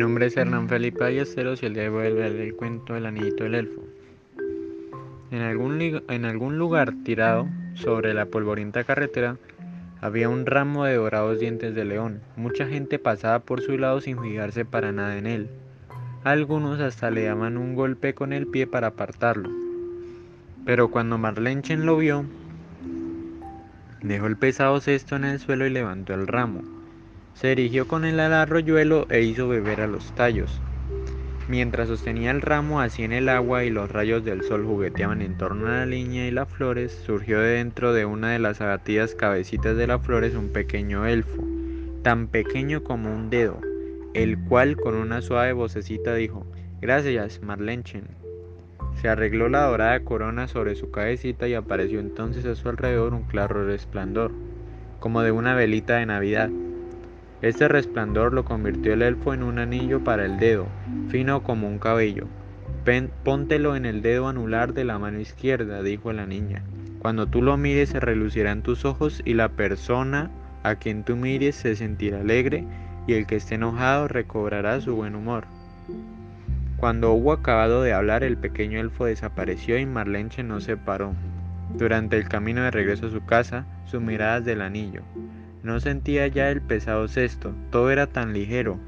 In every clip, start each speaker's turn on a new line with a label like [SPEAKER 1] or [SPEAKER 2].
[SPEAKER 1] nombre es Hernán Felipe Ayesteros y el día de hoy el cuento del anillito del elfo. En algún, en algún lugar tirado sobre la polvorienta carretera había un ramo de dorados dientes de león. Mucha gente pasaba por su lado sin fijarse para nada en él. Algunos hasta le daban un golpe con el pie para apartarlo. Pero cuando Marlenchen lo vio, dejó el pesado cesto en el suelo y levantó el ramo. Se erigió con él al arroyuelo e hizo beber a los tallos. Mientras sostenía el ramo así en el agua y los rayos del sol jugueteaban en torno a la línea y las flores, surgió de dentro de una de las abatidas cabecitas de las flores un pequeño elfo, tan pequeño como un dedo, el cual con una suave vocecita dijo, Gracias, Marlenchen. Se arregló la dorada corona sobre su cabecita y apareció entonces a su alrededor un claro resplandor, como de una velita de Navidad. Este resplandor lo convirtió el elfo en un anillo para el dedo, fino como un cabello. póntelo en el dedo anular de la mano izquierda, dijo la niña. Cuando tú lo mires se relucirán tus ojos y la persona a quien tú mires se sentirá alegre y el que esté enojado recobrará su buen humor. Cuando hubo acabado de hablar, el pequeño elfo desapareció y Marlenche no se paró. Durante el camino de regreso a su casa, su mirada del anillo. No sentía ya el pesado cesto, todo era tan ligero,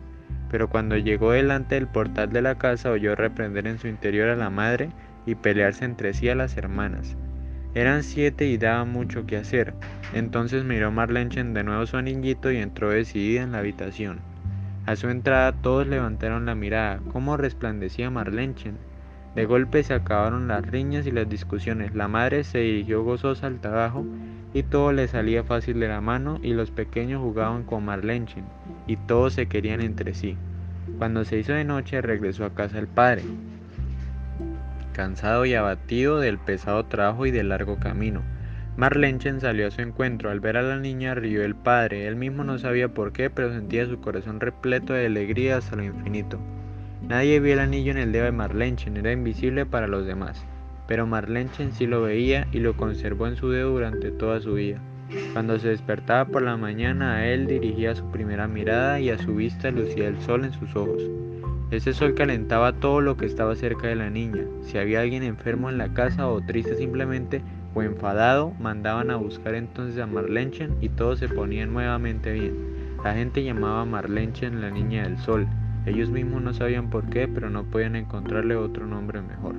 [SPEAKER 1] pero cuando llegó delante del portal de la casa oyó reprender en su interior a la madre y pelearse entre sí a las hermanas. Eran siete y daba mucho que hacer. Entonces miró Marlenchen de nuevo su anillito y entró decidida en la habitación. A su entrada todos levantaron la mirada. ¿Cómo resplandecía Marlenchen? De golpe se acabaron las riñas y las discusiones. La madre se dirigió gozosa al trabajo y todo le salía fácil de la mano y los pequeños jugaban con Marlenchen y todos se querían entre sí. Cuando se hizo de noche regresó a casa el padre, cansado y abatido del pesado trabajo y del largo camino. Marlenchen salió a su encuentro. Al ver a la niña rió el padre. Él mismo no sabía por qué, pero sentía su corazón repleto de alegría hasta lo infinito. Nadie vio el anillo en el dedo de Marlenchen, era invisible para los demás, pero Marlenchen sí lo veía y lo conservó en su dedo durante toda su vida. Cuando se despertaba por la mañana a él dirigía su primera mirada y a su vista lucía el sol en sus ojos. Ese sol calentaba todo lo que estaba cerca de la niña. Si había alguien enfermo en la casa o triste simplemente o enfadado, mandaban a buscar entonces a Marlenchen y todo se ponía nuevamente bien. La gente llamaba a Marlenchen la niña del sol, ellos mismos no sabían por qué, pero no podían encontrarle otro nombre mejor.